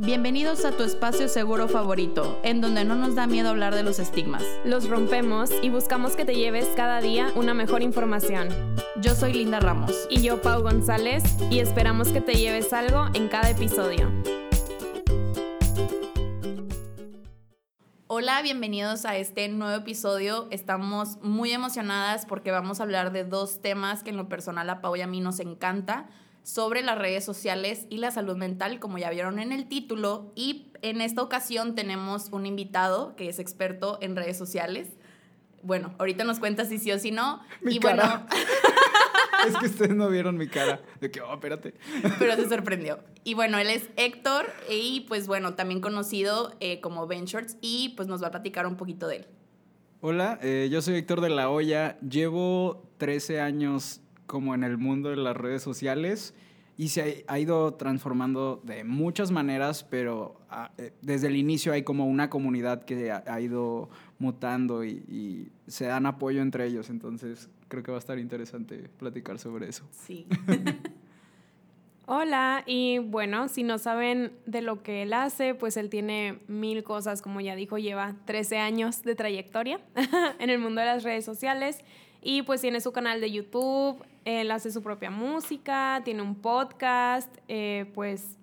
Bienvenidos a tu espacio seguro favorito, en donde no nos da miedo hablar de los estigmas. Los rompemos y buscamos que te lleves cada día una mejor información. Yo soy Linda Ramos. Y yo, Pau González, y esperamos que te lleves algo en cada episodio. Hola, bienvenidos a este nuevo episodio. Estamos muy emocionadas porque vamos a hablar de dos temas que en lo personal a Pau y a mí nos encanta sobre las redes sociales y la salud mental, como ya vieron en el título. Y en esta ocasión tenemos un invitado que es experto en redes sociales. Bueno, ahorita nos cuenta si sí o si no. Mi y cara. bueno, Es que ustedes no vieron mi cara. De que, oh, espérate. pero se sorprendió. Y bueno, él es Héctor y pues bueno, también conocido eh, como Ben Shorts y pues nos va a platicar un poquito de él. Hola, eh, yo soy Héctor de la Hoya. Llevo 13 años como en el mundo de las redes sociales y se ha, ido transformando de muchas maneras, pero ah, eh, desde el inicio hay como una comunidad que ha ido mutando y, y se dan apoyo entre ellos. Entonces creo que va a estar interesante platicar sobre eso. Sí. Hola, y bueno, si no saben de lo que él hace, pues él tiene mil cosas, como ya dijo, lleva 13 años de trayectoria en el mundo de las redes sociales y pues tiene su canal de YouTube, él hace su propia música, tiene un podcast, eh, pues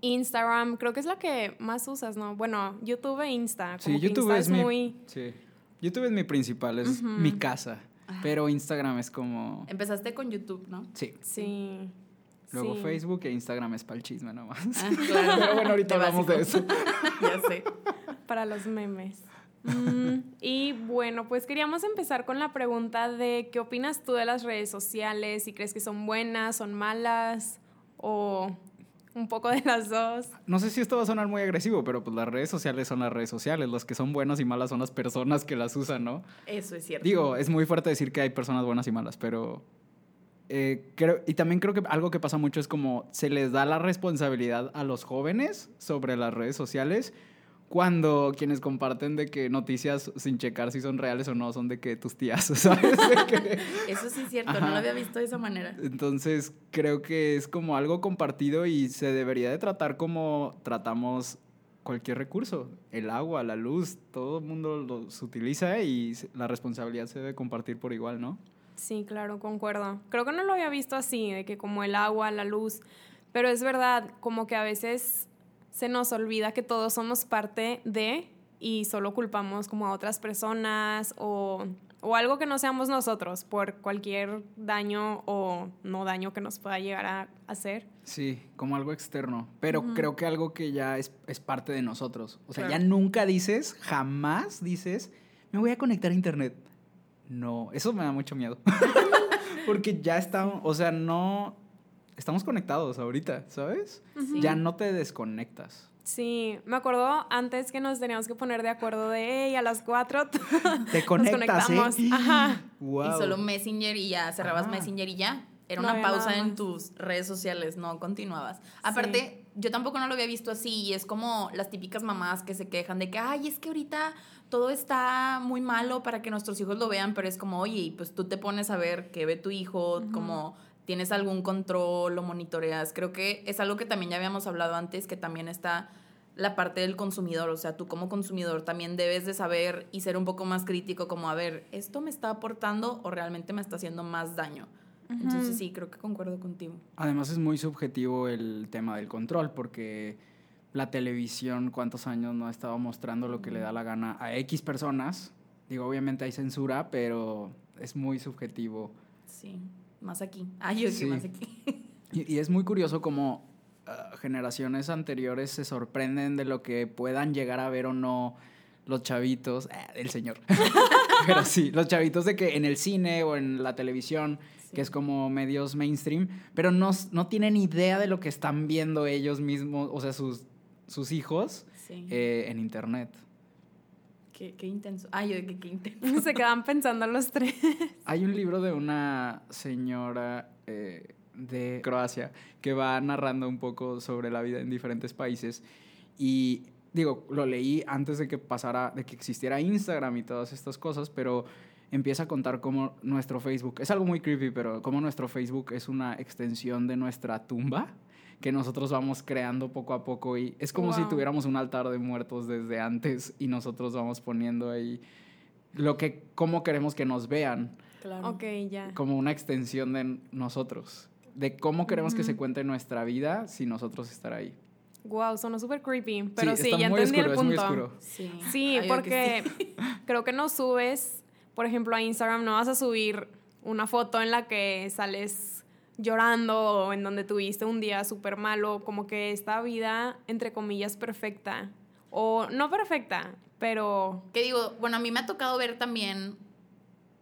Instagram, creo que es la que más usas, ¿no? Bueno, YouTube e Insta. Sí, que YouTube Insta es mi, muy... sí. YouTube es mi principal, es mi casa. Pero Instagram es como... Empezaste con YouTube, ¿no? Sí. Sí. Luego sí. Facebook e Instagram es para el chisme nomás. Ah, claro. Pero bueno, ahorita De hablamos de eso. ya sé. para los memes. Mm, y bueno, pues queríamos empezar con la pregunta de qué opinas tú de las redes sociales, si crees que son buenas, son malas o un poco de las dos. No sé si esto va a sonar muy agresivo, pero pues las redes sociales son las redes sociales. Las que son buenas y malas son las personas que las usan, ¿no? Eso es cierto. Digo, es muy fuerte decir que hay personas buenas y malas, pero... eh, creo, y también creo que algo que pasa mucho es como se les da la responsabilidad a los jóvenes sobre las redes sociales cuando quienes comparten de que noticias sin checar si son reales o no son de que tus tías, ¿sabes? Que- Eso sí es cierto, no lo había visto de esa manera. Entonces creo que es como algo compartido y se debería de tratar como tratamos cualquier recurso. El agua, la luz, todo el mundo los utiliza y la responsabilidad se debe compartir por igual, ¿no? Sí, claro, concuerdo. Creo que no lo había visto así, de que como el agua, la luz, pero es verdad, como que a veces se nos olvida que todos somos parte de y solo culpamos como a otras personas o, o algo que no seamos nosotros por cualquier daño o no daño que nos pueda llegar a hacer. Sí, como algo externo. Pero creo que algo que ya es, es parte de nosotros. O sea, Claro. ya nunca dices, jamás dices, me voy a conectar a internet. No, eso me da mucho miedo. Porque ya estamos, o sea, no... Estamos conectados ahorita, ¿sabes? Sí. Ya no te desconectas. Sí, me acuerdo antes que nos teníamos que poner de acuerdo de, hey, a las cuatro Te conectas, conectamos. ¿eh? Ajá. Wow. Y solo Messenger y ya cerrabas Ajá. Messenger y ya. Era No una pausa nada en tus redes sociales, no continuabas. Aparte, yo tampoco no lo había visto así y es como las típicas mamás que se quejan de que, ay, es que ahorita todo está muy malo para que nuestros hijos lo vean, pero es como, oye, y pues tú te pones a ver qué ve tu hijo, como tienes algún control, lo monitoreas. Creo que es algo que también ya habíamos hablado antes, que también está la parte del consumidor, o sea, tú como consumidor también debes de saber y ser un poco más crítico como, a ver, ¿esto me está aportando o realmente me está haciendo más daño? Entonces sí, creo que concuerdo contigo. Además es muy subjetivo el tema del control, porque la televisión, cuántos años no ha estado mostrando lo que le da la gana a X personas. Digo, obviamente hay censura, pero es muy subjetivo. Sí, más aquí. Ay, yo sí, más aquí. Y, y es muy curioso como ah, generaciones anteriores se sorprenden de lo que puedan llegar a ver o no los chavitos, ah, el señor. Pero sí, los chavitos de que en el cine o en la televisión, Sí. que es como medios mainstream, pero no, no tienen idea de lo que están viendo ellos mismos, o sea, sus, sus hijos Sí. eh, en internet. Qué, qué intenso. Ay, yo de que qué intenso. Se quedan pensando los tres. Hay un libro de una señora eh, de Croacia que va narrando un poco sobre la vida en diferentes países y digo, lo leí antes de que pasara, de que existiera Instagram y todas estas cosas, pero empieza a contar cómo nuestro Facebook, es algo muy creepy, pero cómo nuestro Facebook es una extensión de nuestra tumba, que nosotros vamos creando poco a poco y es como si Wow. tuviéramos un altar de muertos desde antes y nosotros vamos poniendo ahí lo que cómo queremos que nos vean Claro. Ok, ya. como una extensión de nosotros, de cómo queremos que se cuente nuestra vida sin nosotros estar ahí. Wow, sonó súper creepy. Pero sí, está ya muy entendí oscuro, el es muy punto. oscuro. Sí, Sí, porque que sí. creo que no subes, por ejemplo, a Instagram, no vas a subir una foto en la que sales llorando o en donde tuviste un día súper malo, como que esta vida, entre comillas, perfecta. O no perfecta, pero Que digo, bueno, a mí me ha tocado ver también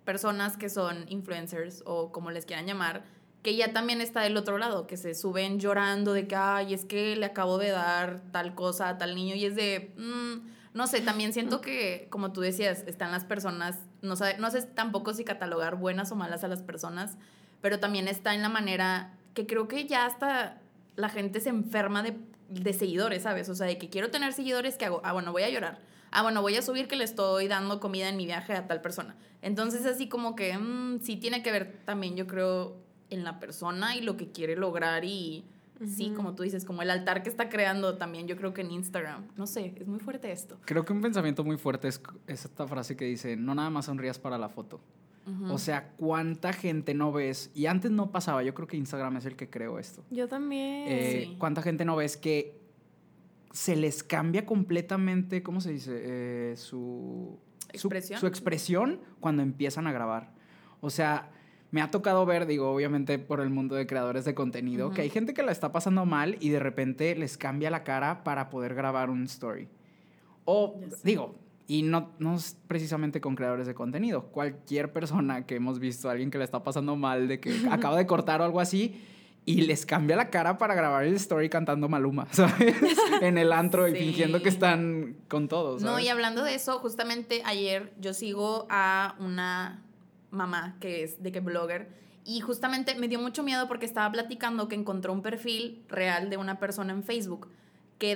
personas que son influencers o como les quieran llamar, que ya también está del otro lado, que se suben llorando de que, ay, es que le acabo de dar tal cosa a tal niño y es de, mm, no sé, también siento que, como tú decías, están las personas, no, sabe- no sé tampoco si catalogar buenas o malas a las personas, pero también está en la manera que creo que ya hasta la gente se enferma de, de seguidores, ¿sabes? O sea, de que quiero tener seguidores, ¿qué hago? Ah, bueno, voy a llorar. Ah, bueno, voy a subir que le estoy dando comida en mi viaje a tal persona. Entonces, así como que mm, sí tiene que ver también, yo creo, en la persona y lo que quiere lograr y sí, como tú dices, como el altar que está creando también, yo creo que en Instagram. No sé, es muy fuerte esto. Creo que un pensamiento muy fuerte es, es esta frase que dice, no nada más sonrías para la foto. O sea, ¿cuánta gente no ves? Y antes no pasaba, yo creo que Instagram es el que creó esto. yo también. Eh, Sí. ¿Cuánta gente no ves que se les cambia completamente, ¿cómo se dice? Eh, su, su- ¿Expresión? Su, expresión cuando empiezan a grabar. O sea, me ha tocado ver, digo, obviamente por el mundo de creadores de contenido, que hay gente que la está pasando mal y de repente les cambia la cara para poder grabar un story. O, digo, y no, no es precisamente con creadores de contenido. Cualquier persona que hemos visto, alguien que le está pasando mal, de que acaba de cortar o algo así, y les cambia la cara para grabar el story cantando Maluma, ¿sabes? en el antro y Sí. fingiendo que están con todos. No, y hablando de eso, justamente ayer yo sigo a una mamá que es de que blogger y justamente me dio mucho miedo porque estaba platicando que encontró un perfil real de una persona en Facebook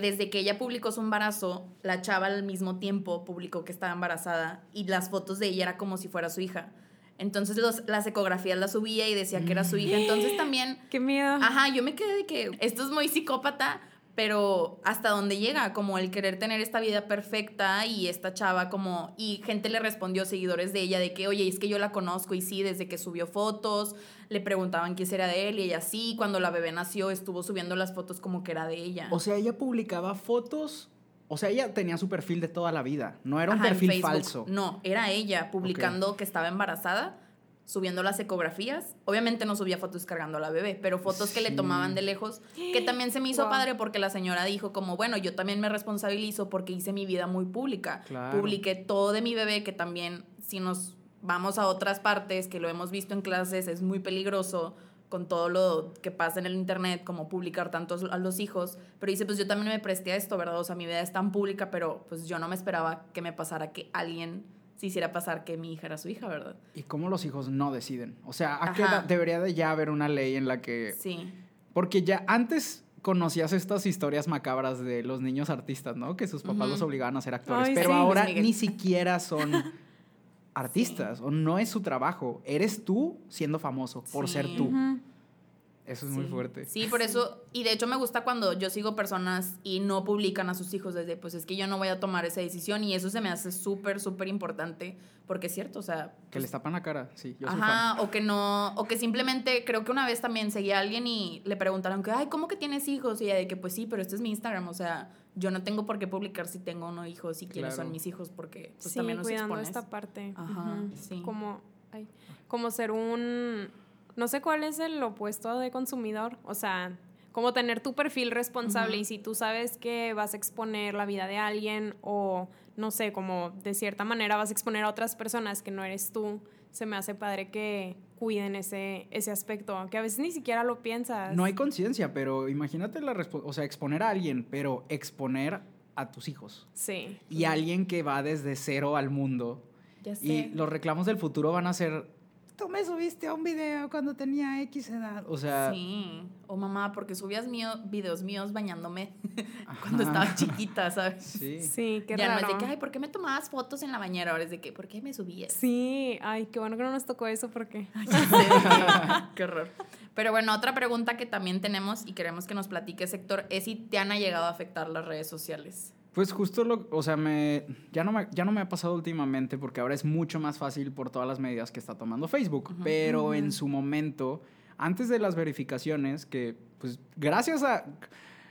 desde que ella publicó su embarazo, la chava al mismo tiempo publicó que estaba embarazada y las fotos de ella era como si fuera su hija. Entonces los, las ecografías las subía y decía que era su hija. Entonces también Qué miedo. Ajá, yo me quedé de que esto es muy psicópata, pero hasta dónde llega, como el querer tener esta vida perfecta y esta chava como, y gente le respondió, seguidores de ella, de que, oye, es que yo la conozco y sí, desde que subió fotos, le preguntaban quién era de él y ella sí, cuando la bebé nació estuvo subiendo las fotos como que era de ella. O sea, ella publicaba fotos. O sea, ella tenía su perfil de toda la vida. No era un Ajá, perfil falso. No, era ella publicando que estaba embarazada, subiendo las ecografías. Obviamente no subía fotos cargando a la bebé, pero fotos que le Sí. tomaban de lejos, que también se me hizo Wow. padre porque la señora dijo como, bueno, yo también me responsabilizo porque hice mi vida muy pública. Claro. Publiqué todo de mi bebé, que también si nos vamos a otras partes, que lo hemos visto en clases, es muy peligroso con todo lo que pasa en el internet, como publicar tantos a los hijos, pero dice, pues yo también me presté a esto, ¿verdad? O sea, mi vida es tan pública, pero pues yo no me esperaba que me pasara que alguien se hiciera pasar que mi hija era su hija, ¿verdad? ¿Y cómo los hijos no deciden? O sea, ¿a qué Ajá. edad debería de ya haber una ley en la que... Sí. Porque ya antes conocías estas historias macabras de los niños artistas, ¿no? Que sus papás los obligaban a ser actores. Ay, pero sí. ahora ni siquiera son artistas o no es su trabajo. Eres tú siendo famoso por Sí. ser tú. Ujú. Eso es muy fuerte. Sí, por eso, y de hecho me gusta cuando yo sigo personas y no publican a sus hijos desde, pues es que yo no voy a tomar esa decisión y eso se me hace súper, súper importante, porque es cierto, o sea... Que pues, les tapan la cara, sí, yo soy fan. Ajá, o que no, o que simplemente, creo que una vez también seguía a alguien y le preguntaron que, ay, ¿cómo que tienes hijos? Y ella de que, pues sí, pero este es mi Instagram, o sea, yo no tengo por qué publicar si tengo o no hijos y quiénes Claro. son mis hijos, porque pues sí, también nos cuidando expones. esta parte. Ajá, sí. Como, ay, como ser un, no sé cuál es el opuesto de consumidor, o sea, como tener tu perfil responsable y si tú sabes que vas a exponer la vida de alguien o no sé, como de cierta manera vas a exponer a otras personas que no eres tú, se me hace padre que cuiden ese, ese aspecto, que a veces ni siquiera lo piensas. No hay conciencia, pero imagínate la o sea, exponer a alguien, pero exponer a tus hijos. Sí. Y alguien que va desde cero al mundo. Ya sé. Y los reclamos del futuro van a ser, tú me subiste a un video cuando tenía X edad. O sea, Sí. O mamá, porque subías mío, videos míos bañándome cuando estaba chiquita, ¿sabes? sí. Sí, qué ya raro. no es de que, ay, ¿por qué me tomabas fotos en la bañera? Ahora es de que, ¿por qué me subías? Sí, ay, qué bueno que no nos tocó eso porque... Ya sé, qué horror. Pero bueno, otra pregunta que también tenemos y queremos que nos platique sector es si te han llegado a afectar las redes sociales. Pues justo lo, o sea, me, ya, no me, ya no me ha pasado últimamente porque ahora es mucho más fácil por todas las medidas que está tomando Facebook. Pero en su momento, antes de las verificaciones, que pues gracias a...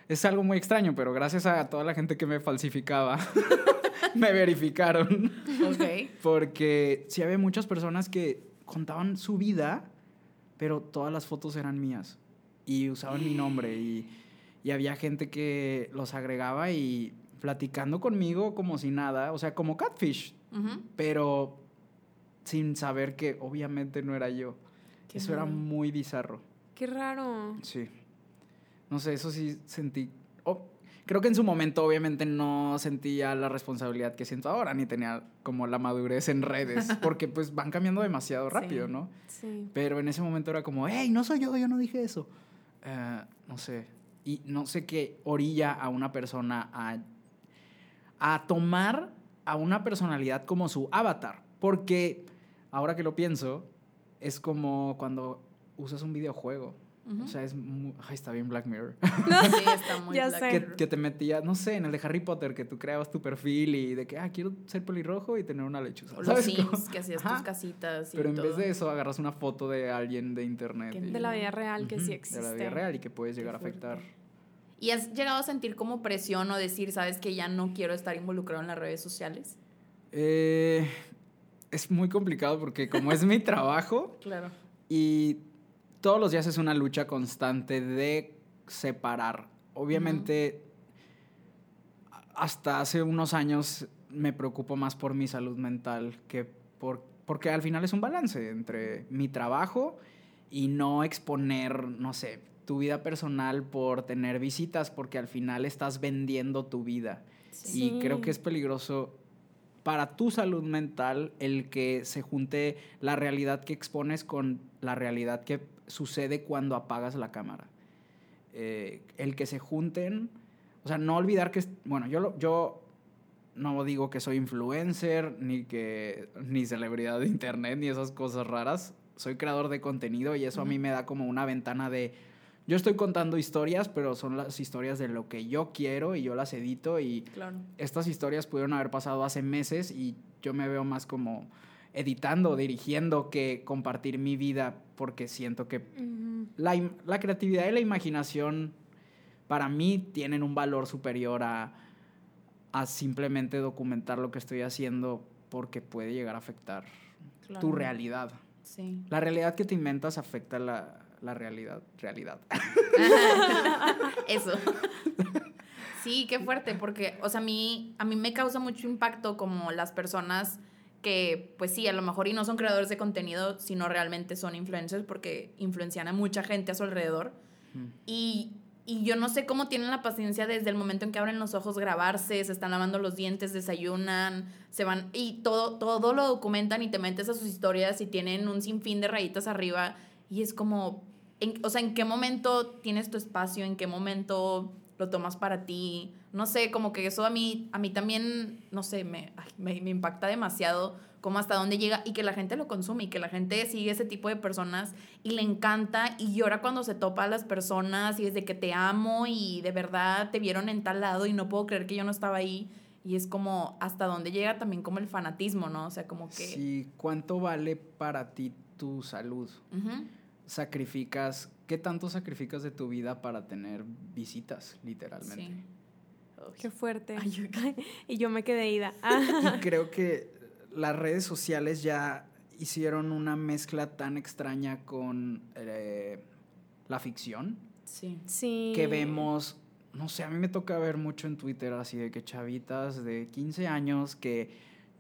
Es algo muy extraño, pero gracias a toda la gente que me falsificaba, me verificaron. Ok. Porque sí había muchas personas que contaban su vida, pero todas las fotos eran mías. Y usaban mi nombre. Y, y había gente que los agregaba y platicando conmigo como si nada, o sea, como catfish, Ujú. pero sin saber que obviamente no era yo. Qué eso era muy bizarro. Qué raro. Sí. No sé, eso sí sentí. oh, creo que en su momento, obviamente, no sentía la responsabilidad que siento ahora, ni tenía como la madurez en redes, porque pues van cambiando demasiado rápido, Sí. ¿no? Sí. Pero en ese momento era como, hey, no soy yo, yo no dije eso. Eh, no sé. Y no sé qué orilla a una persona a, a tomar a una personalidad como su avatar. Porque ahora que lo pienso, es como cuando usas un videojuego. Ujú. O sea, es muy... Ay, está bien Black Mirror. Sí, está muy Ya Black sé. que, que te metías, no sé, en el de Harry Potter, que tú creabas tu perfil y de que, ah, quiero ser pelirrojo y tener una lechuza. O los ¿sabes Sims, cómo? que hacías Ajá. tus casitas y Pero en todo. vez de eso, agarras una foto de alguien de internet. Que- y- De la vida real que Ujú, sí De existe. la vida real y que puedes llegar a afectar. ¿Y has llegado a sentir como presión o decir, sabes que ya no quiero estar involucrado en las redes sociales? Eh, es muy complicado porque como es mi trabajo Claro. y todos los días es una lucha constante de separar. Obviamente, hasta hace unos años me preocupo más por mi salud mental que por... Porque al final es un balance entre mi trabajo y no exponer, no sé, tu vida personal por tener visitas, porque al final estás vendiendo tu vida. Sí. Y creo que es peligroso para tu salud mental el que se junte la realidad que expones con la realidad que sucede cuando apagas la cámara. Eh, el que se junten, o sea, no olvidar que, bueno, yo, lo- yo no digo que soy influencer, ni que, ni celebridad de internet, ni esas cosas raras. Soy creador de contenido y eso a mí me da como una ventana de, yo estoy contando historias, pero son las historias de lo que yo quiero y yo las edito y Claro. estas historias pudieron haber pasado hace meses y yo me veo más como editando, dirigiendo que compartir mi vida porque siento que la, la creatividad y la imaginación para mí tienen un valor superior a, a simplemente documentar lo que estoy haciendo porque puede llegar a afectar claro. tu realidad. Sí. La realidad que te inventas afecta la, la realidad. Realidad. Eso. Sí, qué fuerte, porque, o sea, a mí, a mí me causa mucho impacto como las personas que, pues sí, a lo mejor y no son creadores de contenido, sino realmente son influencers porque influencian a mucha gente a su alrededor. Mm. Y, y yo no sé cómo tienen la paciencia desde el momento en que abren los ojos grabarse, se están lavando los dientes, desayunan, se van y todo, todo lo documentan y te metes a sus historias y tienen un sinfín de rayitas arriba y es como, en- o sea, ¿en qué momento tienes tu espacio? ¿En qué momento lo tomas para ti? No sé, como que eso a mí, a mí también, no sé, me, ay, me, me impacta demasiado como hasta dónde llega y que la gente lo consume y que la gente sigue ese tipo de personas y le encanta y llora cuando se topa a las personas y desde que te amo y de verdad te vieron en tal lado y no puedo creer que yo no estaba ahí y es como hasta dónde llega también como el fanatismo, ¿no? O sea, como que... Sí, ¿cuánto vale para ti tu salud? Ujú. Sacrificas, ¿qué tanto sacrificas de tu vida para tener visitas, literalmente? Sí. Qué fuerte. Ay, yo- y yo me quedé ida. Y creo que las redes sociales ya hicieron una mezcla tan extraña con eh, la ficción Sí. Sí. que vemos, no sé, a mí me toca ver mucho en Twitter así de que chavitas de 15 años que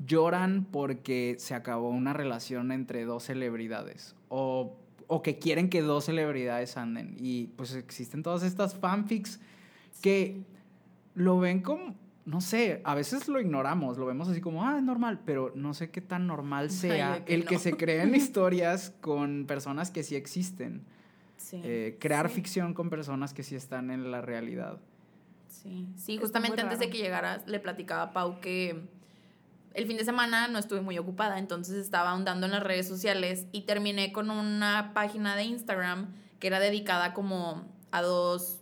lloran porque se acabó una relación entre dos celebridades o, o que quieren que dos celebridades anden y pues existen todas estas fanfics que lo ven como, no sé, a veces lo ignoramos, lo vemos así como, ah, es normal, pero no sé qué tan normal sea que el que se creen historias con personas que sí existen. Sí. Eh, crear Sí. ficción con personas que sí están en la realidad. Sí, sí, justamente antes de que llegaras le platicaba a Pau que el fin de semana no estuve muy ocupada, entonces estaba ahondando en las redes sociales y terminé con una página de Instagram que era dedicada como a dos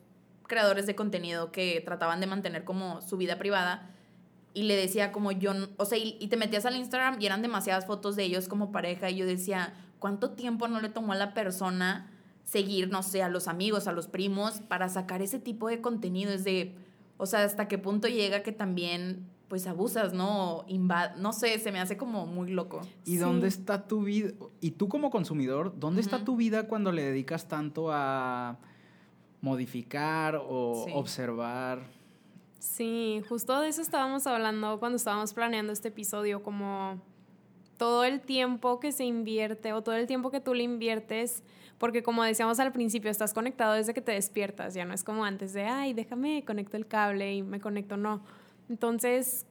creadores de contenido que trataban de mantener como su vida privada y le decía como yo, o sea, y, te metías al Instagram y eran demasiadas fotos de ellos como pareja y yo decía, ¿cuánto tiempo no le tomó a la persona seguir, no sé, a los amigos, a los primos para sacar ese tipo de contenido? Es de, o sea, hasta qué punto llega que también pues abusas, ¿no? Invad no sé, se me hace como muy loco. ¿Y dónde está tu vida? Y tú como consumidor, ¿dónde está tu vida cuando le dedicas tanto a modificar o observar? Sí, justo de eso estábamos hablando cuando estábamos planeando este episodio, como todo el tiempo que se invierte o todo el tiempo que tú le inviertes, porque como decíamos al principio, estás conectado desde que te despiertas, ya no es como antes de, ay, déjame, conecto el cable y me conecto, no entonces,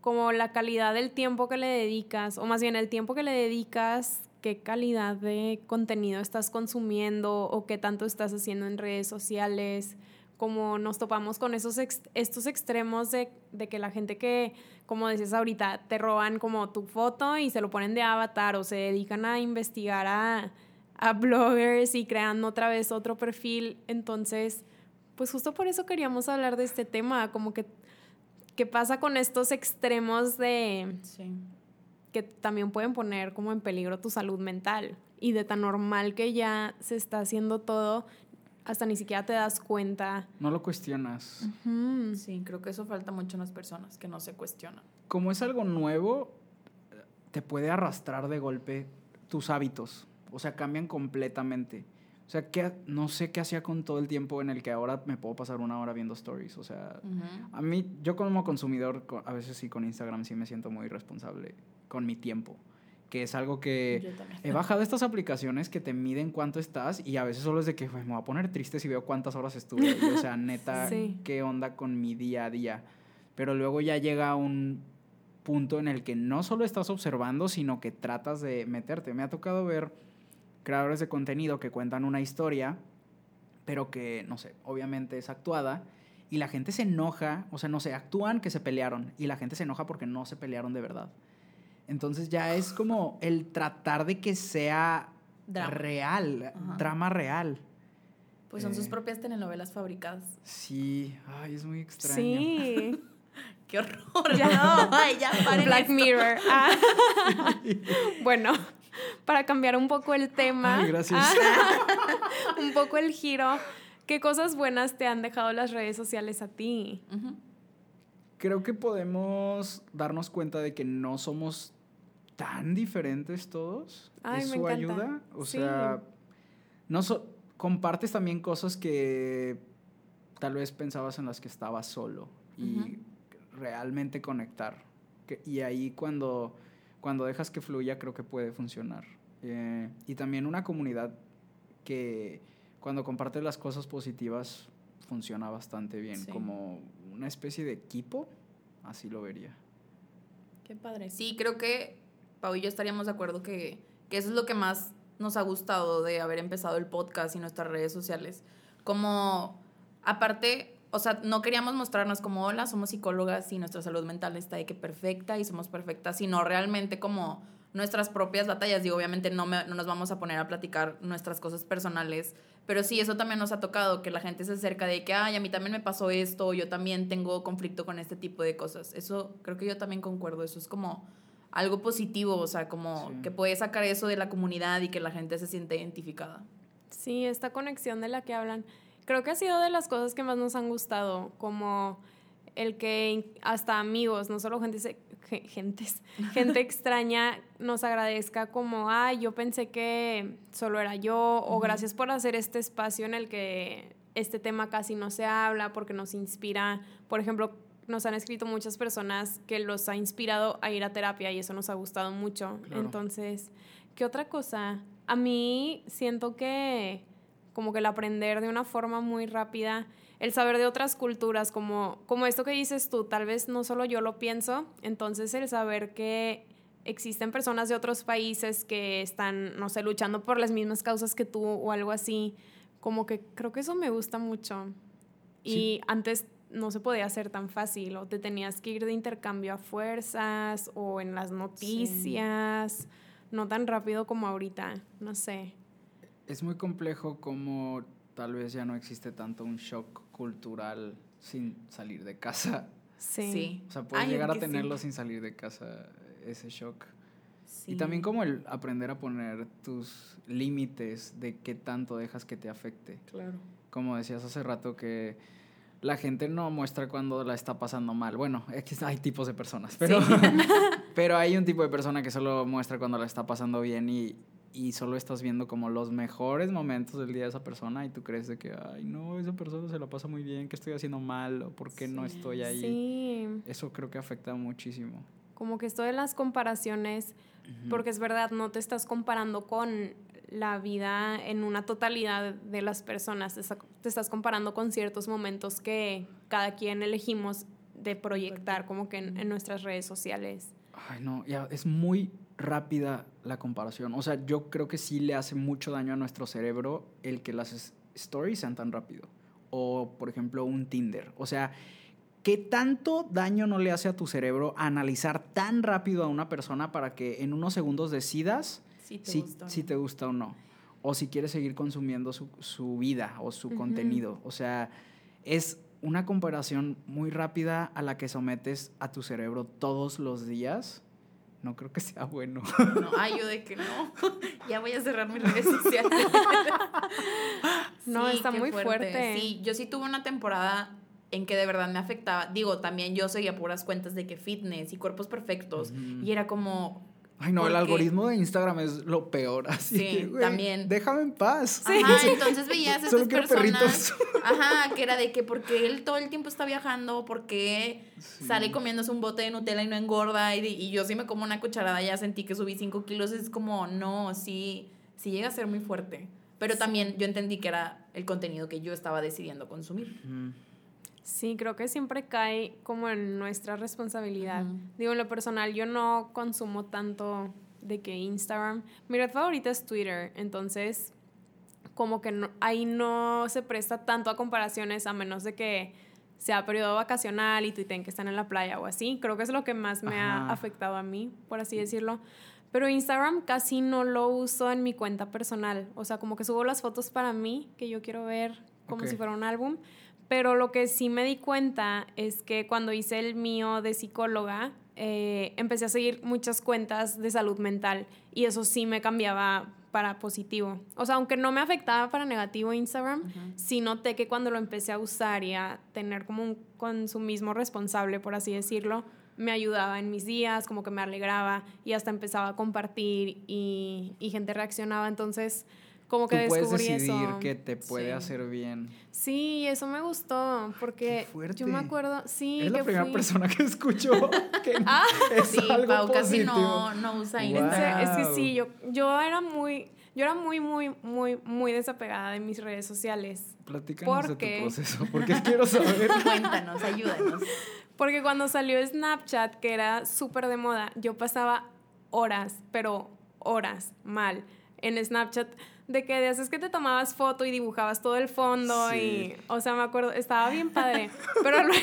como la calidad del tiempo que le dedicas, o más bien el tiempo que le dedicas, qué calidad de contenido estás consumiendo o qué tanto estás haciendo en redes sociales, como nos topamos con esos estos extremos de, de, que la gente que, como decías ahorita, te roban como tu foto y se lo ponen de avatar o se dedican a investigar a, a bloggers y crean otra vez otro perfil. Entonces, pues justo por eso queríamos hablar de este tema, como que ¿Qué pasa con estos extremos de... que también pueden poner como en peligro tu salud mental? Y de tan normal que ya se está haciendo todo, hasta ni siquiera te das cuenta. No lo cuestionas. Sí, creo que eso falta mucho en las personas, que no se cuestionan. Como es algo nuevo, te puede arrastrar de golpe tus hábitos. O sea, cambian completamente. O sea, ¿qué, no sé qué hacía con todo el tiempo en el que ahora me puedo pasar una hora viendo stories. O sea, a mí, yo como consumidor, a veces sí con Instagram sí me siento muy responsable con mi tiempo. Que es algo que he bajado estas aplicaciones que te miden cuánto estás y a veces solo es de que me voy a poner triste si veo cuántas horas estuve. o sea, neta, qué onda con mi día a día. Pero luego ya llega un punto en el que no solo estás observando, sino que tratas de meterte. Me ha tocado ver creadores de contenido que cuentan una historia, pero que, no sé, obviamente es actuada, y la gente se enoja, o sea, no sé, actúan que se pelearon, y la gente se enoja porque no se pelearon de verdad. Entonces ya es como el tratar de que sea real, drama real. Pues son sus eh, propias telenovelas fabricadas. Sí, ay, es muy extraño. Sí. Qué horror. Ya, no, ay, ya Black Mirror. Ah. bueno, para cambiar un poco el tema. gracias. Ah, un poco el giro. ¿Qué cosas buenas te han dejado las redes sociales a ti? Creo que podemos darnos cuenta de que no somos tan diferentes todos. Ay, Eso ayuda. O sea, no compartes también cosas que tal vez pensabas en las que estabas solo y realmente conectar. y ahí cuando cuando dejas que fluya creo que puede funcionar. Eh, y también una comunidad que cuando comparte las cosas positivas funciona bastante bien, como una especie de equipo, así lo vería. Qué padre. Sí, creo que Pau y yo estaríamos de acuerdo que, que eso es lo que más nos ha gustado de haber empezado el podcast y nuestras redes sociales. Como, aparte, o sea, no queríamos mostrarnos como, hola, somos psicólogas y nuestra salud mental está de que perfecta y somos perfectas, sino realmente como nuestras propias batallas. Digo, obviamente no, no nos vamos a poner a platicar nuestras cosas personales, pero sí, eso también nos ha tocado, que la gente se acerca de que, ay, a mí también me pasó esto, yo también tengo conflicto con este tipo de cosas. Eso creo que yo también concuerdo, eso es como algo positivo, o sea, como que puede sacar eso de la comunidad y que la gente se siente identificada. Sí, esta conexión de la que hablan creo que ha sido de las cosas que más nos han gustado, como el que hasta amigos, no solo gente, gentes, gente extraña nos agradezca como, ay, yo pensé que solo era yo, o gracias por hacer este espacio en el que este tema casi no se habla porque nos inspira, por ejemplo, nos han escrito muchas personas que los ha inspirado a ir a terapia y eso nos ha gustado mucho. Entonces, ¿qué otra cosa? A mí siento que como que el aprender de una forma muy rápida, el saber de otras culturas, como, como esto que dices tú, tal vez no solo yo lo pienso, entonces el saber que existen personas de otros países que están, no sé, luchando por las mismas causas que tú o algo así, como que creo que eso me gusta mucho. Y antes no se podía hacer tan fácil, o te tenías que ir de intercambio a fuerzas, o en las noticias, no tan rápido como ahorita, no sé. Es muy complejo como tal vez ya no existe tanto un shock cultural sin salir de casa. Sí. O sea, puedes Ay, llegar a sí. tenerlo sin salir de casa, ese shock. Sí. Y también como el aprender a poner tus límites de qué tanto dejas que te afecte. Claro. Como decías hace rato que la gente no muestra cuando la está pasando mal. Bueno, hay tipos de personas, pero, pero hay un tipo de persona que solo muestra cuando la está pasando bien y, y solo estás viendo como los mejores momentos del día de esa persona y tú crees de que, ay, no, esa persona se la pasa muy bien, ¿qué estoy haciendo mal? ¿O por qué no Sí. estoy ahí? Sí. Eso creo que afecta muchísimo. Como que esto de las comparaciones, porque es verdad, no te estás comparando con la vida en una totalidad de las personas, te estás comparando con ciertos momentos que cada quien elegimos de proyectar como que en, en nuestras redes sociales. Ay, no, ya es muy rápida la comparación. O sea, yo creo que sí le hace mucho daño a nuestro cerebro el que las es- stories sean tan rápido. O, por ejemplo, un Tinder. O sea, ¿qué tanto daño no le hace a tu cerebro analizar tan rápido a una persona para que en unos segundos decidas te si, gusta. si te gusta o no? O si quieres seguir consumiendo su, su vida o su contenido. O sea, es una comparación muy rápida a la que sometes a tu cerebro todos los días. No creo que sea bueno. No, ay, yo de que no. ya voy a cerrar mis redes sociales. No, está muy fuerte. Sí, yo sí tuve una temporada en que de verdad me afectaba. Digo, también yo seguía puras cuentas de que fitness y cuerpos perfectos. Y era como, Ay, no, el algoritmo de Instagram es lo peor. Así Sí, que, también. Déjame en paz. Ajá, entonces veías a estas personas. perritos. Ajá, que era de que porque él todo el tiempo está viajando, porque Sí. sale comiéndose un bote de Nutella y no engorda. Y, y yo sí me como una cucharada, ya sentí que subí 5 kilos. Es como, no, sí, sí llega a ser muy fuerte. Pero también yo entendí que era el contenido que yo estaba decidiendo consumir. Ujú. Sí, creo que siempre cae como en nuestra responsabilidad. Digo, en lo personal, yo no consumo tanto de que Instagram. Mi red favorita es Twitter, entonces como que no- ahí no se presta tanto a comparaciones a menos de que sea periodo vacacional y tuiteen que están en la playa o así. Creo que es lo que más me ha afectado a mí, por así decirlo. Pero Instagram casi no lo uso en mi cuenta personal. O sea, como que subo las fotos para mí, que yo quiero ver como si fuera un álbum. Pero lo que sí me di cuenta es que cuando hice el mío de psicóloga, eh, empecé a seguir muchas cuentas de salud mental y eso sí me cambiaba para positivo. O sea, aunque no me afectaba para negativo Instagram, sí noté que cuando lo empecé a usar y a tener como un consumismo responsable, por así decirlo, me ayudaba en mis días, como que me alegraba y hasta empezaba a compartir y, y gente reaccionaba. Entonces, como que Tú puedes descubrí decidir eso. que te puede Sí. hacer bien. Sí, eso me gustó, porque Qué fuerte. yo me acuerdo, sí, Eres la primera fui- persona que escucho que Ah, es Sí, algo Pau casi positivo. no, no usa Wow. Instagram. serio, es que Wow. sí, yo, yo era muy, yo era muy, muy, muy, muy desapegada de mis redes sociales. Platícanos de ¿Por tu proceso, porque quiero saber. Cuéntanos, ayúdanos. Porque cuando salió Snapchat, que era súper de moda, yo pasaba horas, pero horas mal en Snapchat. De que de haces que te tomabas foto y dibujabas todo el fondo Sí. y, o sea, me acuerdo, estaba bien padre. pero luego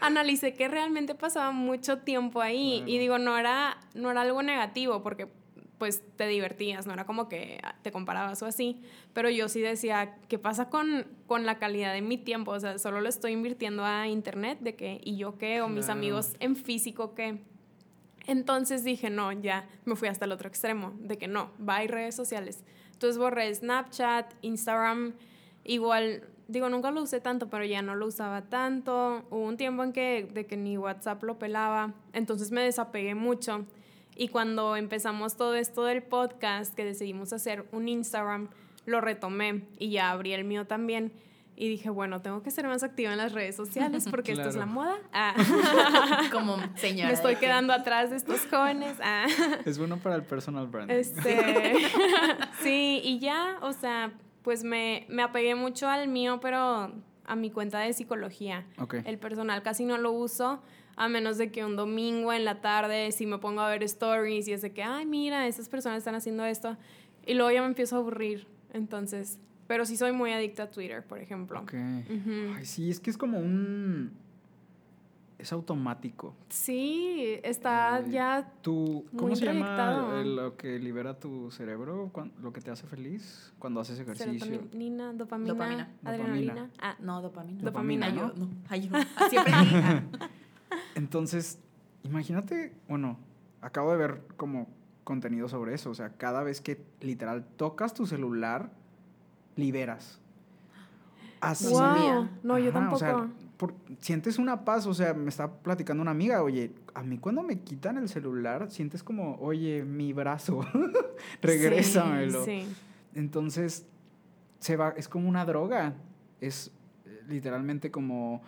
analicé que realmente pasaba mucho tiempo ahí y digo, no era, no era algo negativo porque pues te divertías, no era como que te comparabas o así, pero yo sí decía, ¿qué pasa con, con la calidad de mi tiempo? O sea, solo lo estoy invirtiendo a internet, de que, ¿y yo qué? O mis amigos en físico, ¿qué? Entonces dije, no, ya me fui hasta el otro extremo, de que no, bye redes sociales. Entonces borré Snapchat, Instagram, igual, digo, nunca lo usé tanto, pero ya no lo usaba tanto. Hubo un tiempo en que, de que ni WhatsApp lo pelaba, entonces me desapegué mucho. Y cuando empezamos todo esto del podcast, que decidimos hacer un Instagram, lo retomé y ya abrí el mío también. Y dije, bueno, tengo que ser más activa en las redes sociales porque esto es la Claro. moda. Ah. Como señora. Me estoy quedando atrás de estos jóvenes. Ah. Es bueno para el personal branding. Este, sí, y ya, o sea, pues me, me apegué mucho al mío, pero a mi cuenta de psicología. Ok. El personal casi no lo uso, a menos de que un domingo en la tarde, si me pongo a ver stories y es de que, ay, mira, estas personas están haciendo esto, y luego ya me empiezo a aburrir. Entonces, pero sí soy muy adicta a Twitter, por ejemplo. Ok. Ay, sí, es que es como un. es automático. Sí, está Eh, ya ¿Tú, ¿Cómo Muy se llama lo que libera tu cerebro? ¿Lo que te hace feliz? Cuando haces ejercicio. serotonina, dopamina, Dopamina. adrenalina. Dopamina. Ah, No, dopamina. Dopamina, yo, no. Ay, yo. Siempre. Entonces, imagínate, bueno, acabo de ver como contenido sobre eso. O sea, cada vez que literal tocas tu celular, liberas. Así. No sabía. wow. No, yo Ajá, tampoco. o sea, por- sientes una paz, o sea, me está platicando una amiga, oye, a mí cuando me quitan el celular, sientes como, oye, mi brazo, regrésamelo. Sí. Entonces, se va, es como una droga. Es eh, literalmente como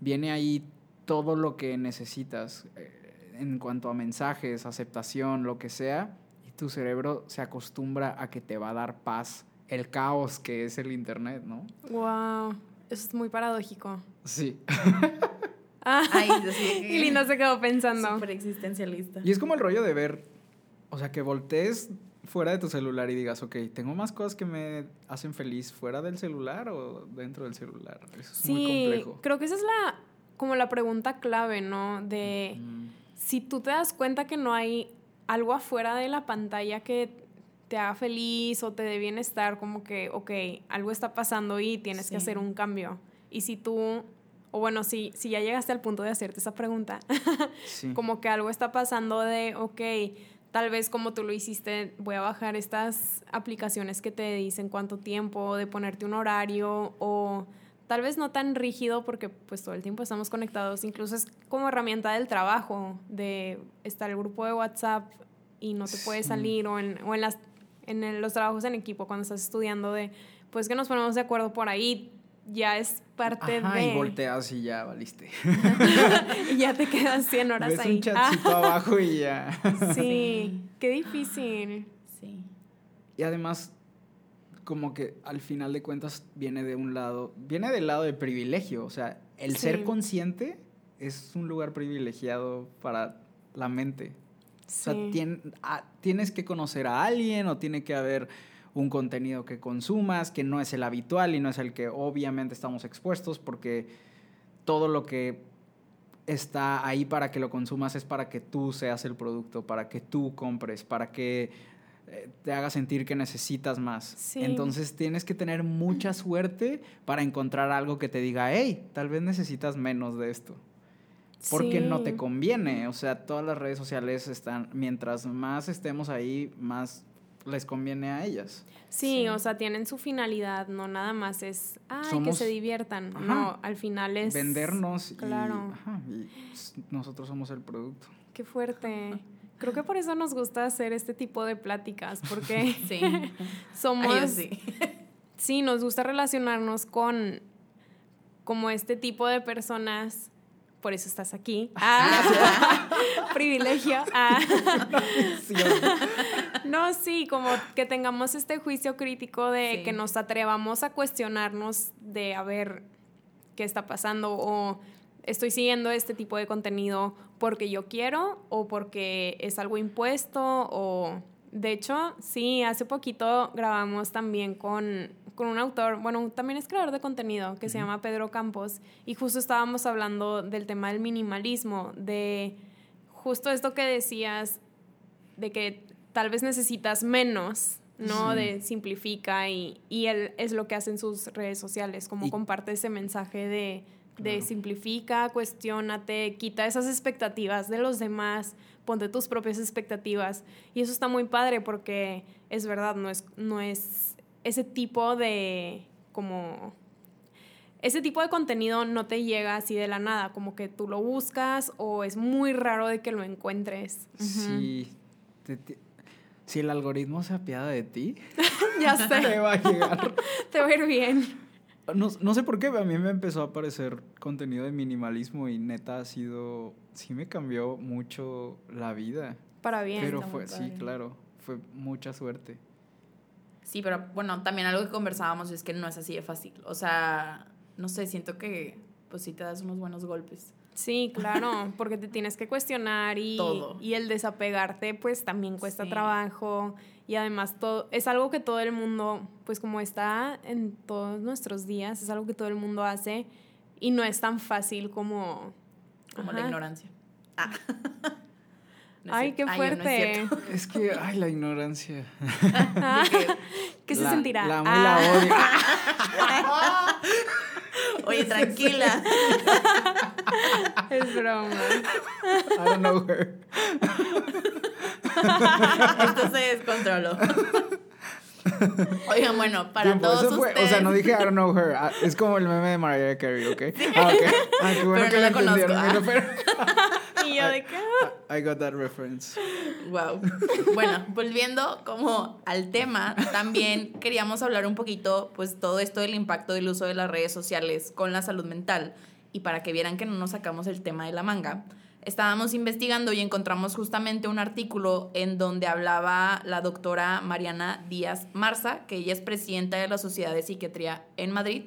viene ahí todo lo que necesitas eh, en cuanto a mensajes, aceptación, lo que sea, y tu cerebro se acostumbra a que te va a dar paz el caos que es el internet, ¿no? Wow. Eso es muy paradójico. Sí. Ah, Ay, y Linda se quedó pensando. Súper existencialista. Y es como el rollo de ver, o sea, que voltees fuera de tu celular y digas, ok, tengo más cosas que me hacen feliz fuera del celular o dentro del celular. Eso es muy Sí, complejo. creo que esa es la como la pregunta clave, ¿no? De Mm, si tú te das cuenta que no hay algo afuera de la pantalla que te haga feliz o te dé bienestar, como que, ok, algo está pasando y tienes Sí. que hacer un cambio. Y si tú, o bueno, si, si ya llegaste al punto de hacerte esa pregunta, sí. como que algo está pasando de, ok, tal vez como tú lo hiciste, voy a bajar estas aplicaciones que te dicen cuánto tiempo, de ponerte un horario o tal vez no tan rígido porque pues todo el tiempo estamos conectados, incluso es como herramienta del trabajo, de estar el grupo de WhatsApp y no te puedes Sí. salir o en, o en, las, en el- los trabajos en equipo cuando estás estudiando de, pues que nos ponemos de acuerdo por ahí, ya es parte Ajá, de... y volteas y ya valiste. y ya te quedas 100 horas Ves ahí. un chatcito abajo y ya. Ah, sí, Sí. qué difícil. Sí. Y además, como que al final de cuentas viene de un lado, viene del lado de privilegio. O sea, el Sí. ser consciente es un lugar privilegiado para la mente. O sea, tien- ah, tienes que conocer a alguien o tiene que haber un contenido que consumas que no es el habitual y no es el que obviamente estamos expuestos porque todo lo que está ahí para que lo consumas es para que tú seas el producto, para que tú compres, para que eh, te haga sentir que necesitas más. Sí. Entonces tienes que tener mucha suerte para encontrar algo que te diga, hey, tal vez necesitas menos de esto porque no te conviene. O sea, todas las redes sociales están, mientras más estemos ahí, más les conviene a ellas. Sí, Sí. o sea, tienen su finalidad, no nada más es, ay, que Somos- se diviertan. Ajá. No, al final es... Vendernos claro. y, ajá, y nosotros somos el producto. Qué fuerte. Creo que por eso nos gusta hacer este tipo de pláticas, porque Sí. somos... Ay, sí. Sí, nos gusta relacionarnos con como este tipo de personas. Por eso estás aquí. Ah, privilegio. Ah. No, sí, como que tengamos este juicio crítico de Sí. que nos atrevamos a cuestionarnos de a ver qué está pasando o estoy siguiendo este tipo de contenido porque yo quiero o porque es algo impuesto o de hecho, sí, hace poquito grabamos también con, con un autor, bueno, también es creador de contenido que se llama Pedro Campos y justo estábamos hablando del tema del minimalismo, de justo esto que decías de que tal vez necesitas menos, ¿no? Sí. De simplifica y, y él es lo que hace en sus redes sociales, como Y- comparte ese mensaje de, de Claro. simplifica, cuestiónate, quita esas expectativas de los demás, ponte tus propias expectativas. Y eso está muy padre porque es verdad, no es, no es ese tipo de como ese tipo de contenido no te llega así de la nada, como que tú lo buscas o es muy raro de que lo encuentres. Sí. te- te- si el algoritmo se apiada de ti, Ya te sé, va a llegar. te va a ir bien. No, no sé por qué, a mí me empezó a aparecer contenido de minimalismo y neta ha sido, sí me cambió mucho la vida. Para bien. Pero fue, sí, claro, fue mucha suerte. Sí, pero bueno, también algo que conversábamos es que no es así de fácil. O sea, no sé, siento que pues sí te das unos buenos golpes. Sí, claro, porque te tienes que cuestionar y, Todo. y el desapegarte pues también cuesta Sí. trabajo y además todo, es algo que todo el mundo, pues como está en todos nuestros días, es algo que todo el mundo hace y no es tan fácil como como la ignorancia. Ah. No Ay, cierto. qué Ay, no es fuerte. Es que, ay, la ignorancia. ¿Qué se La- sentirá? La amo y Ah. la odio. Oye, tranquila. Es broma. I don't know her. Esto se descontroló. Oigan, bueno, para Tiempo, todos fue- ustedes. O sea, no dije I don't know her. Ah, Es como el meme de Mariah Carey, ¿ok? Ah, ok. Ah, qué bueno Pero que no la la conozco, ah. pero- Y yo de qué. I got that reference. Wow. Bueno, volviendo como al tema, también queríamos hablar un poquito, pues todo esto del impacto del uso de las redes sociales con la salud mental. Y para que vieran que no nos sacamos el tema de la manga, estábamos investigando y encontramos justamente un artículo en donde hablaba la doctora Mariana Díaz Marza, que ella es presidenta de la Sociedad de Psiquiatría en Madrid.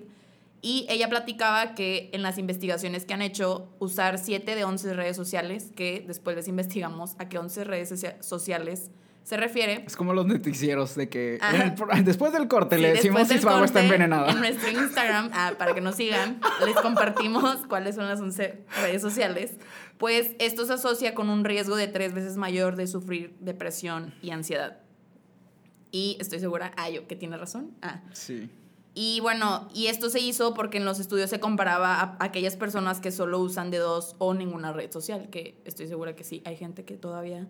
Y ella platicaba que en las investigaciones que han hecho, usar 7 de 11 redes sociales, que después les investigamos a qué 11 redes socia- sociales se refiere. Es como los noticieros de que el pro- después del corte Sí, le decimos si su agua está envenenada. En nuestro Instagram, ah, para que nos sigan, les compartimos cuáles son las 11 redes sociales. Pues esto se asocia con un riesgo de tres veces mayor de sufrir depresión y ansiedad. Y estoy segura, ah, yo, que tiene razón. Ah, Sí. y bueno, y esto se hizo porque en los estudios se comparaba a aquellas personas que solo usan de dos o ninguna red social, que estoy segura que sí, hay gente que todavía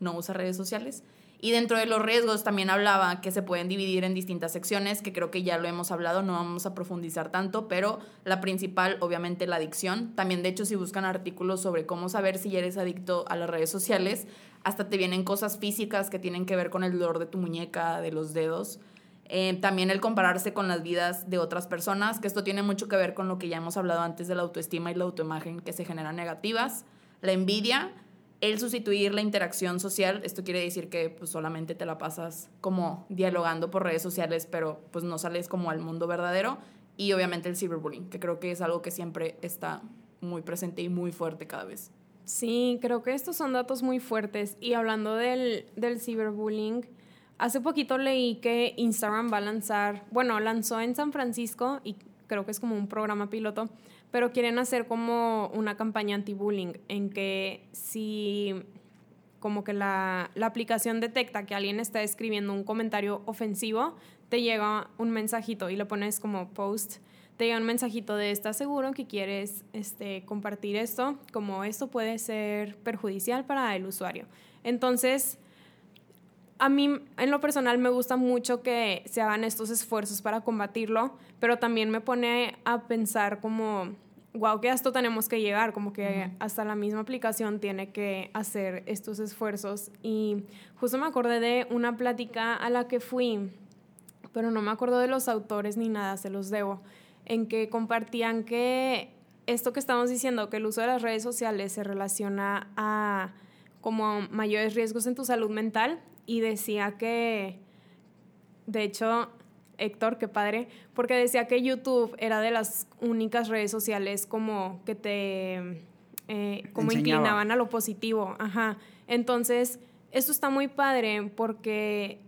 no usa redes sociales. Y dentro de los riesgos también hablaba que se pueden dividir en distintas secciones, que creo que ya lo hemos hablado, no vamos a profundizar tanto, pero la principal, obviamente, la adicción. También, de hecho, si buscan artículos sobre cómo saber si ya eres adicto a las redes sociales, hasta te vienen cosas físicas que tienen que ver con el dolor de tu muñeca, de los dedos. Eh, también el compararse con las vidas de otras personas, que esto tiene mucho que ver con lo que ya hemos hablado antes de la autoestima y la autoimagen que se generan negativas. La envidia, el sustituir la interacción social, esto quiere decir que pues, solamente te la pasas como dialogando por redes sociales, pero pues no sales como al mundo verdadero. Y obviamente el cyberbullying, que creo que es algo que siempre está muy presente y muy fuerte cada vez. Sí, creo que estos son datos muy fuertes. Y hablando del, del ciberbullying, hace poquito leí que Instagram va a lanzar, bueno, lanzó en San Francisco y creo que es como un programa piloto, pero quieren hacer como una campaña anti-bullying en que si como que la, la aplicación detecta que alguien está escribiendo un comentario ofensivo, te llega un mensajito y lo pones como post te llega un mensajito de ¿estás seguro que quieres este, compartir esto? Como esto puede ser perjudicial para el usuario. Entonces, a mí en lo personal me gusta mucho que se hagan estos esfuerzos para combatirlo, pero también me pone a pensar como, wow, que a esto tenemos que llegar, como que hasta la misma aplicación tiene que hacer estos esfuerzos. Y justo me acordé de una plática a la que fui, pero no me acuerdo de los autores ni nada, se los debo en que compartían que esto que estamos diciendo, que el uso de las redes sociales se relaciona a como mayores riesgos en tu salud mental y decía que, de hecho, Héctor, qué padre, porque decía que YouTube era de las únicas redes sociales como que te, eh, como Enseñaba. inclinaban a lo positivo, ajá. Entonces, esto está muy padre porque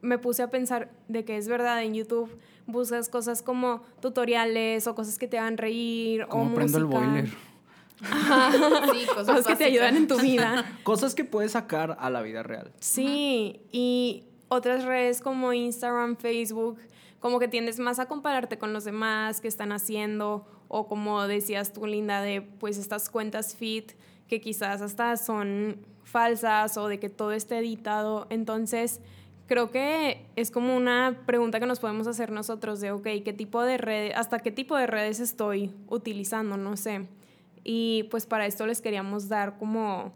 me puse a pensar de que es verdad en YouTube buscas cosas como tutoriales o cosas que te hagan reír o prendo el música. boiler. Sí, cosas, Cosas que te ayudan en tu vida. Cosas que puedes sacar a la vida real. Sí, y otras redes como Instagram, Facebook, como que tiendes más a compararte con los demás que están haciendo o como decías tú, Linda, de pues estas cuentas fit que quizás hasta son falsas o de que todo esté editado. Entonces, creo que es como una pregunta que nos podemos hacer nosotros de, ok, ¿qué tipo de redes, hasta qué tipo de redes estoy utilizando? No sé. Y pues para esto les queríamos dar como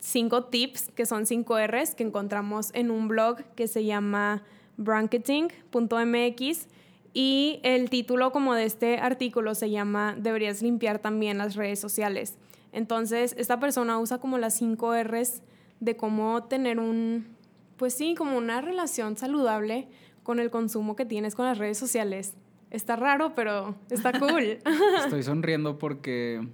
cinco tips, que son cinco R's, que encontramos en un blog que se llama branketing.mx. Y el título como de este artículo se llama Deberías limpiar también las redes sociales. Entonces, esta persona usa como las cinco R's de cómo tener un, pues sí, como una relación saludable con el consumo que tienes con las redes sociales. Está raro, pero está cool. Estoy sonriendo porque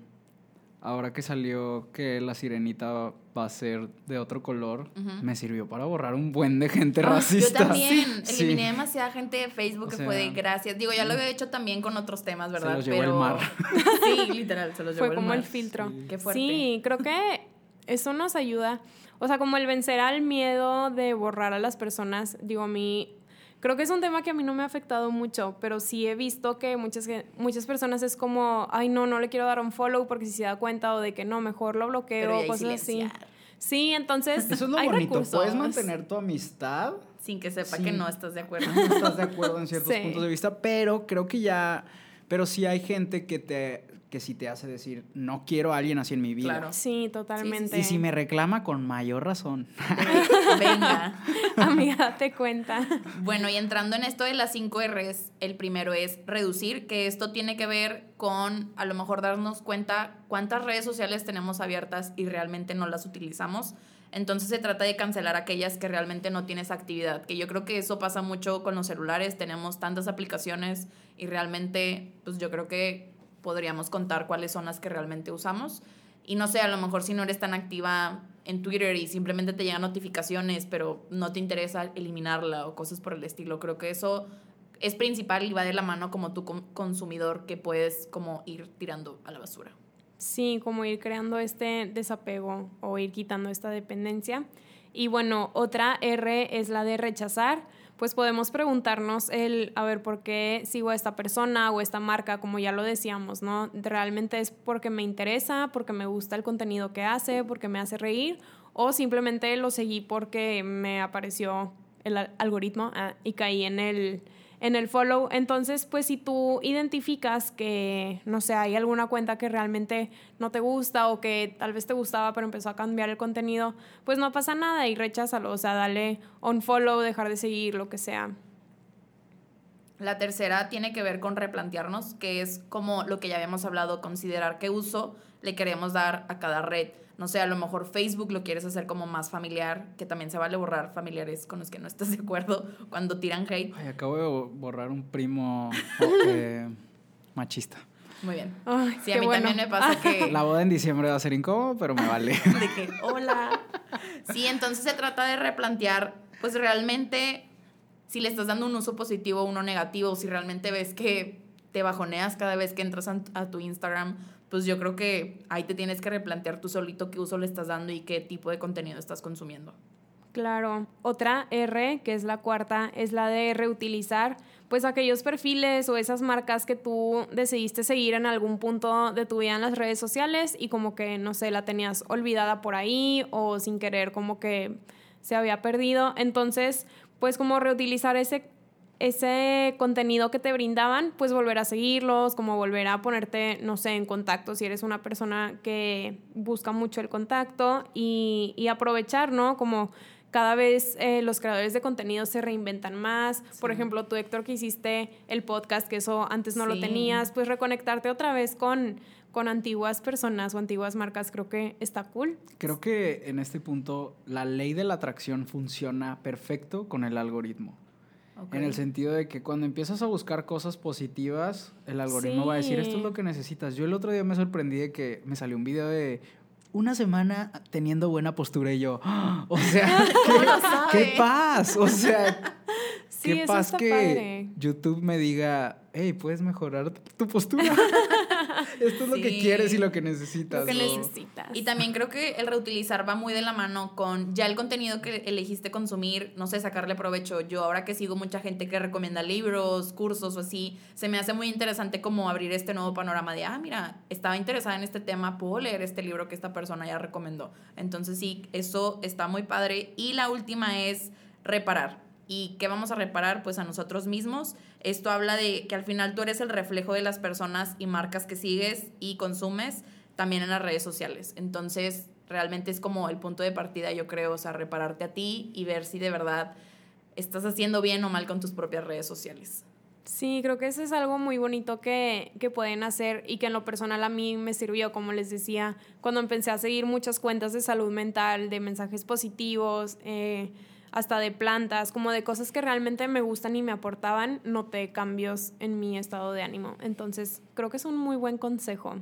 ahora que salió que la sirenita va a ser de otro color, me sirvió para borrar un buen de gente Ah, racista. Yo también. Sí. Eliminé demasiada gente de Facebook O que sea, fue de gracias. Digo, ya lo había hecho también con otros temas, ¿verdad? los llevó el mar. Sí, literal, se los llevó Fue como mar. el filtro. Qué fuerte. Sí, creo que eso nos ayuda. O sea, como el vencer al miedo de borrar a las personas. Digo, a mí. Creo que es un tema que a mí no me ha afectado mucho, pero sí he visto que muchas, muchas personas es como, ay, no, no le quiero dar un follow porque si se da cuenta o de que no, mejor lo bloqueo o cosas así. Sí, entonces. Eso es lo hay bonito. Puedes recursos. mantener tu amistad. Sin que sepa que no estás de acuerdo. No estás de acuerdo en ciertos Sí. puntos de vista, pero creo que ya. Pero sí hay gente que te que sí te hace decir, no quiero a alguien así en mi vida. Claro. Sí, totalmente. Y si me reclama, con mayor razón. Venga. Amiga, date cuenta. Bueno, y entrando en esto de las 5 R's, el primero es reducir, que esto tiene que ver con a lo mejor darnos cuenta cuántas redes sociales tenemos abiertas y realmente no las utilizamos. Entonces se trata de cancelar aquellas que realmente no tienes actividad, que yo creo que eso pasa mucho con los celulares, tenemos tantas aplicaciones y realmente, pues yo creo que podríamos contar cuáles son las que realmente usamos. Y no sé, a lo mejor si no eres tan activa en Twitter y simplemente te llegan notificaciones, pero no te interesa eliminarla o cosas por el estilo. Creo que eso es principal y va de la mano como tu consumidor que puedes como ir tirando a la basura. Sí, como ir creando este desapego o ir quitando esta dependencia. Y bueno, otra R es la de rechazar. Pues podemos preguntarnos el, a ver, ¿por qué sigo a esta persona o esta marca? Como ya lo decíamos, ¿no? Realmente es porque me interesa, porque me gusta el contenido que hace, porque me hace reír, o simplemente lo seguí porque me apareció el al- algoritmo ah, y caí en el, en el follow. Entonces, pues si tú identificas que, no sé, hay alguna cuenta que realmente no te gusta o que tal vez te gustaba pero empezó a cambiar el contenido, pues no pasa nada y recházalo. O sea, dale un follow, dejar de seguir, lo que sea. La tercera tiene que ver con replantearnos, que es como lo que ya habíamos hablado, considerar qué uso le queremos dar a cada red. No sé, a lo mejor Facebook lo quieres hacer como más familiar, que también se vale borrar familiares con los que no estás de acuerdo cuando tiran hate. Ay, acabo de bo- borrar un primo eh, machista. Muy bien. Ay, Sí, a mí bueno. también me pasa que... La boda en diciembre va a ser incómodo, pero me vale. de que, hola. Sí, entonces se trata de replantear, pues realmente, si le estás dando un uso positivo o uno negativo, si realmente ves que te bajoneas cada vez que entras a, tu Instagram, pues yo creo que ahí te tienes que replantear tú solito qué uso le estás dando y qué tipo de contenido estás consumiendo. Claro. Otra R, que es la cuarta, es la de reutilizar, pues aquellos perfiles o esas marcas que tú decidiste seguir en algún punto de tu vida en las redes sociales y como que, no sé, la tenías olvidada por ahí o sin querer como que se había perdido. Entonces, pues como reutilizar ese ese contenido que te brindaban, pues volver a seguirlos, como volver a ponerte, no sé, en contacto si eres una persona que busca mucho el contacto y, y aprovechar, ¿no? Como cada vez eh, los creadores de contenido se reinventan más. Por ejemplo, tú, Héctor, que hiciste el podcast, que eso antes no lo tenías, pues reconectarte otra vez con, con antiguas personas o antiguas marcas, creo que está cool. Creo que en este punto la ley de la atracción funciona perfecto con el algoritmo. En el sentido de que cuando empiezas a buscar cosas positivas, el algoritmo va a decir, esto es lo que necesitas. Yo el otro día me sorprendí de que me salió un video de una semana teniendo buena postura y yo, ¡ah! o sea, ¿Cómo ¿qué, qué paz, o sea, Sí, qué paz que padre. YouTube me diga, hey, puedes mejorar tu postura. Esto es lo que Sí. quieres y lo que necesitas. Lo que ¿no? necesitas. Y también creo que el reutilizar va muy de la mano con ya el contenido que elegiste consumir, no sé, sacarle provecho. Yo ahora que sigo mucha gente que recomienda libros, cursos o así, se me hace muy interesante como abrir este nuevo panorama de, ah, mira, estaba interesada en este tema, puedo leer este libro que esta persona ya recomendó. Entonces sí, eso está muy padre. Y la última es reparar. ¿Y qué vamos a reparar? Pues a nosotros mismos. Esto habla de que al final tú eres el reflejo de las personas y marcas que sigues y consumes también en las redes sociales. Entonces, realmente es como el punto de partida, yo creo, o sea, repararte a ti y ver si de verdad estás haciendo bien o mal con tus propias redes sociales. Sí, creo que eso es algo muy bonito que, que pueden hacer y que en lo personal a mí me sirvió, como les decía, cuando empecé a seguir muchas cuentas de salud mental, de mensajes positivos, eh, hasta de plantas, como de cosas que realmente me gustan y me aportaban, noté cambios en mi estado de ánimo. Entonces, creo que es un muy buen consejo.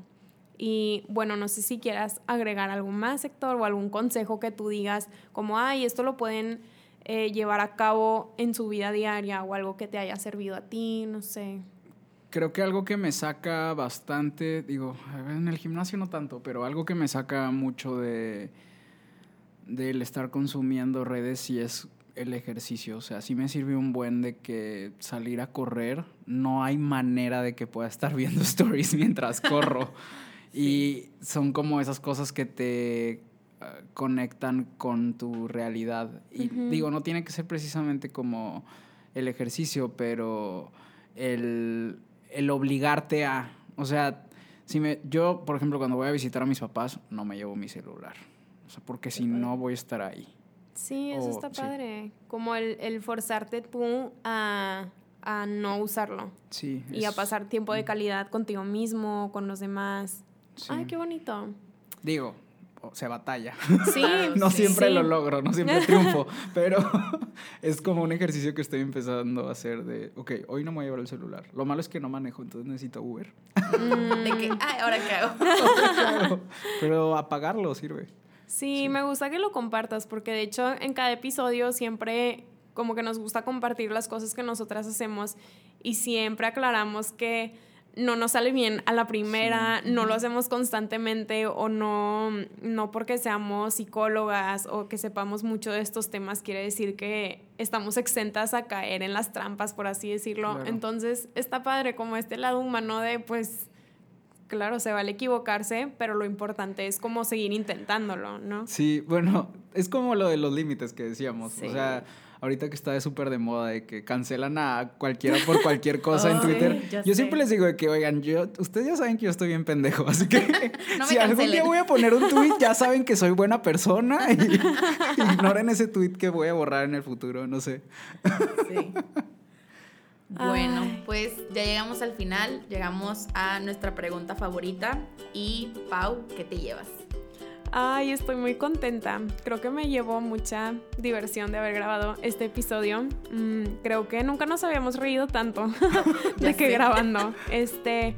Y bueno, no sé si quieras agregar algo más, Héctor, o algún consejo que tú digas, como, ay, esto lo pueden eh, llevar a cabo en su vida diaria o algo que te haya servido a ti, no sé. Creo que algo que me saca bastante, digo, en el gimnasio no tanto, pero algo que me saca mucho de del estar consumiendo redes y es el ejercicio. O sea, sí me sirve un buen de que salir a correr, no hay manera de que pueda estar viendo stories mientras corro. Y son como esas cosas que te ah, conectan con tu realidad. Y digo, no tiene que ser precisamente como el ejercicio, pero el, el obligarte a... O sea, si me, yo, por ejemplo, cuando voy a visitar a mis papás, no me llevo mi celular. O sea, porque si no voy a estar ahí. Sí, eso está padre. Como el, el, forzarte tú a, a, no usarlo. Sí. Y a pasar tiempo de calidad contigo mismo, con los demás. Ay, qué bonito. Digo, se batalla. Sí. no siempre lo logro, no siempre triunfo, pero es como un ejercicio que estoy empezando a hacer de, ok, hoy no me voy a llevar el celular. Lo malo es que no manejo, entonces necesito Uber. De que, ay, ¿ahora qué hago? pero apagarlo sirve. Sí, me gusta que lo compartas porque de hecho en cada episodio siempre como que nos gusta compartir las cosas que nosotras hacemos y siempre aclaramos que no nos sale bien a la primera, no lo hacemos constantemente o no, no porque seamos psicólogas o que sepamos mucho de estos temas quiere decir que estamos exentas a caer en las trampas, por así decirlo. Entonces está padre como este lado humano de pues claro, se vale equivocarse, pero lo importante es como seguir intentándolo, ¿no? Sí, bueno, es como lo de los límites que decíamos. O sea, ahorita que está súper de moda de que cancelan a cualquiera por cualquier cosa en Twitter. yo siempre les digo de que, oigan, yo, ustedes ya saben que yo estoy bien pendejo, así que si algún día voy a poner un tweet, ya saben que soy buena persona y ignoren ese tweet que voy a borrar en el futuro, no sé. Sí. Bueno, pues ya llegamos al final, llegamos a nuestra pregunta favorita y Pau, ¿qué te llevas? Ay, estoy muy contenta. Creo que me llevó mucha diversión de haber grabado este episodio. Mm, creo que nunca nos habíamos reído tanto de que grabando. Este,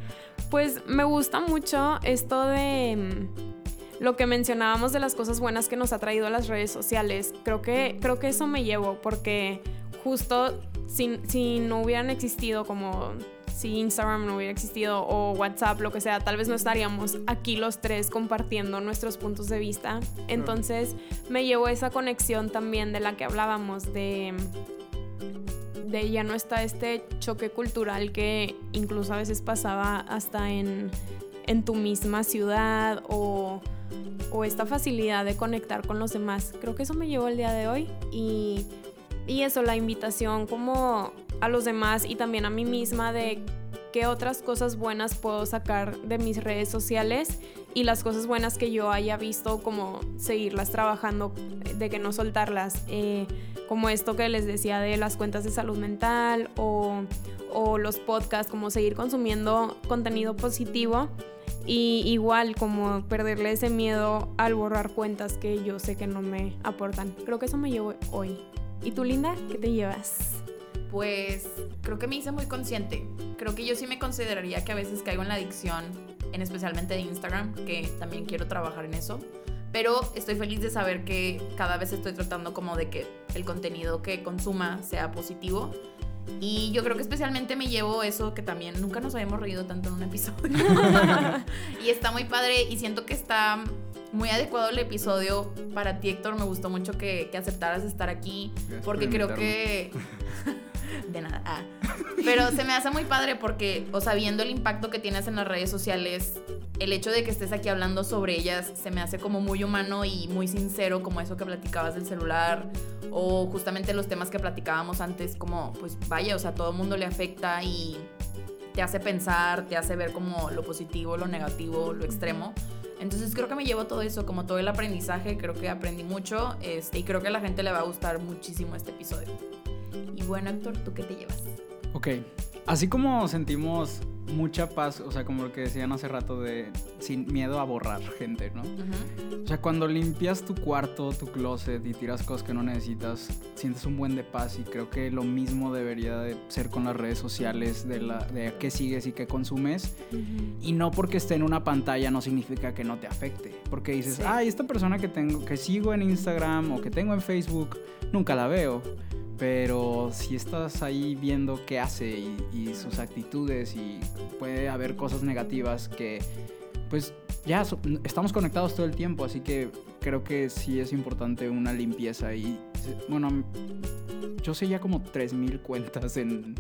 pues me gusta mucho esto de mm, lo que mencionábamos de las cosas buenas que nos ha traído las redes sociales. Creo que, creo que eso me llevó porque justo si, no hubieran existido como si Instagram no hubiera existido o WhatsApp, lo que sea, tal vez no estaríamos aquí los tres compartiendo nuestros puntos de vista. Entonces me llevó esa conexión también de la que hablábamos, de, de ya no está este choque cultural que incluso a veces pasaba hasta en, en tu misma ciudad o, o esta facilidad de conectar con los demás. Creo que eso me llevó el día de hoy y y eso, la invitación como a los demás y también a mí misma de qué otras cosas buenas puedo sacar de mis redes sociales y las cosas buenas que yo haya visto como seguirlas trabajando, de que no soltarlas, eh, como esto que les decía de las cuentas de salud mental o, o los podcasts, como seguir consumiendo contenido positivo y igual como perderle ese miedo al borrar cuentas que yo sé que no me aportan. Creo que eso me llevo hoy. ¿Y tú, Linda, qué te llevas? Pues creo que me hice muy consciente. Creo que yo sí me consideraría que a veces caigo en la adicción, en especialmente de Instagram, que también quiero trabajar en eso. Pero estoy feliz de saber que cada vez estoy tratando como de que el contenido que consuma sea positivo. Y yo creo que especialmente me llevo eso que también nunca nos habíamos reído tanto en un episodio. y está muy padre y siento que está muy adecuado el episodio para ti, Héctor. Me gustó mucho que, aceptaras estar aquí porque creo que... de nada. Ah. Pero se me hace muy padre porque, o sea, viendo el impacto que tienes en las redes sociales, el hecho de que estés aquí hablando sobre ellas se me hace como muy humano y muy sincero, como eso que platicabas del celular o justamente los temas que platicábamos antes, como, pues vaya, o sea, todo el mundo le afecta y te hace pensar, te hace ver como lo positivo, lo negativo, lo extremo. Entonces creo que me llevo todo eso, como todo el aprendizaje, creo que aprendí mucho este, y creo que a la gente le va a gustar muchísimo este episodio. Y bueno, Héctor, ¿tú qué te llevas? Ok, así como sentimos mucha paz, o sea, como lo que decían hace rato de sin miedo a borrar gente, ¿no? O sea, cuando limpias tu cuarto, tu closet y tiras cosas que no necesitas, sientes un buen de paz y creo que lo mismo debería de ser con las redes sociales de, la, de qué sigues y qué consumes. Y no porque esté en una pantalla no significa que no te afecte, porque dices, Sí. ay, esta persona que tengo, que sigo en Instagram o que tengo en Facebook, nunca la veo. Pero si estás ahí viendo qué hace y, y sus actitudes y puede haber cosas negativas que pues ya so- estamos conectados todo el tiempo, así que creo que sí es importante una limpieza y bueno, yo seguía como 3000 cuentas en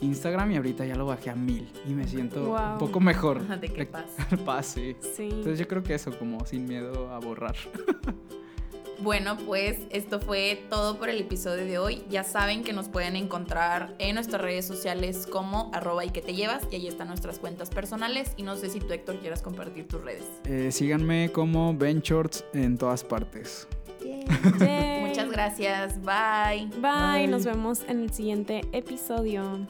Instagram y ahorita ya lo bajé a 1000 y me siento Wow. un poco mejor. ¿De qué Le- paz? Paz, sí. Sí. Entonces yo creo que eso, como sin miedo a borrar. Bueno, pues esto fue todo por el episodio de hoy. Ya saben que nos pueden encontrar en nuestras redes sociales como arroba y que te llevas y ahí están nuestras cuentas personales y no sé si tú Héctor quieras compartir tus redes. Eh, síganme como Ben Shorts en todas partes. Yay. Muchas gracias, bye. Bye, Bye. nos vemos en el siguiente episodio.